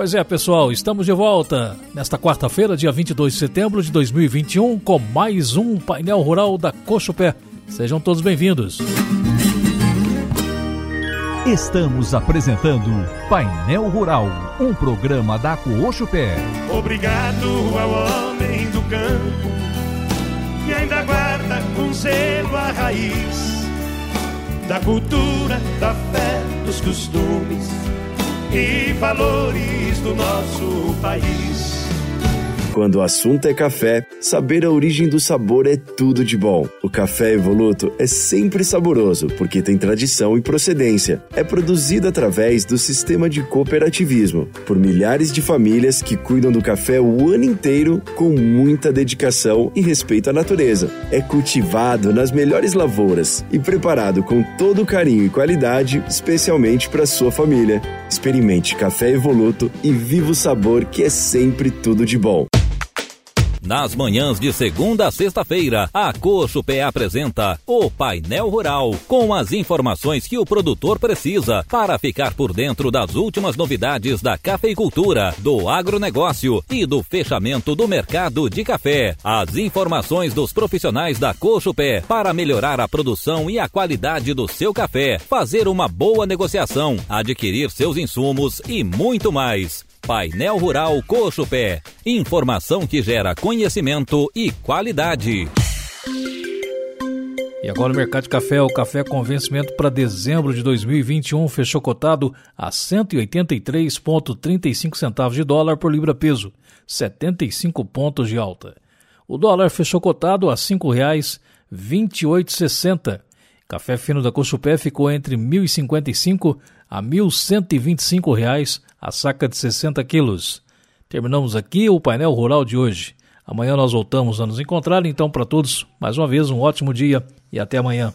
Pois é, pessoal, estamos de volta nesta quarta-feira, dia 22 de setembro de 2021, com mais um painel rural da Cochupé. Sejam todos bem-vindos. Estamos apresentando Painel Rural, um programa da Cochupé. Obrigado ao homem do campo que ainda guarda com zelo a raiz da cultura, da fé, dos costumes e valores do nosso país. Quando o assunto é café, saber a origem do sabor é tudo de bom. O café Evoluto é sempre saboroso porque tem tradição e procedência. É produzido através do sistema de cooperativismo por milhares de famílias que cuidam do café o ano inteiro com muita dedicação e respeito à natureza. É cultivado nas melhores lavouras e preparado com todo carinho e qualidade, especialmente para sua família. Experimente café Evoluto e viva o sabor que é sempre tudo de bom. Nas manhãs de segunda a sexta-feira, a Cochupé apresenta o Painel Rural, com as informações que o produtor precisa para ficar por dentro das últimas novidades da cafeicultura, do agronegócio e do fechamento do mercado de café. As informações dos profissionais da Cochupé para melhorar a produção e a qualidade do seu café, fazer uma boa negociação, adquirir seus insumos e muito mais. Painel Rural Coxo Pé. Informação que gera conhecimento e qualidade. E agora o mercado de café, o café com vencimento para dezembro de 2021 fechou cotado a 183,35 centavos de dólar por libra peso, 75 pontos de alta. O dólar fechou cotado a R$ 5,2860. Café fino da Cochupé ficou entre R$ 1.055 a 1.125 reais a saca de 60 quilos. Terminamos aqui o painel rural de hoje. Amanhã nós voltamos a nos encontrar, então para todos, mais uma vez um ótimo dia e até amanhã.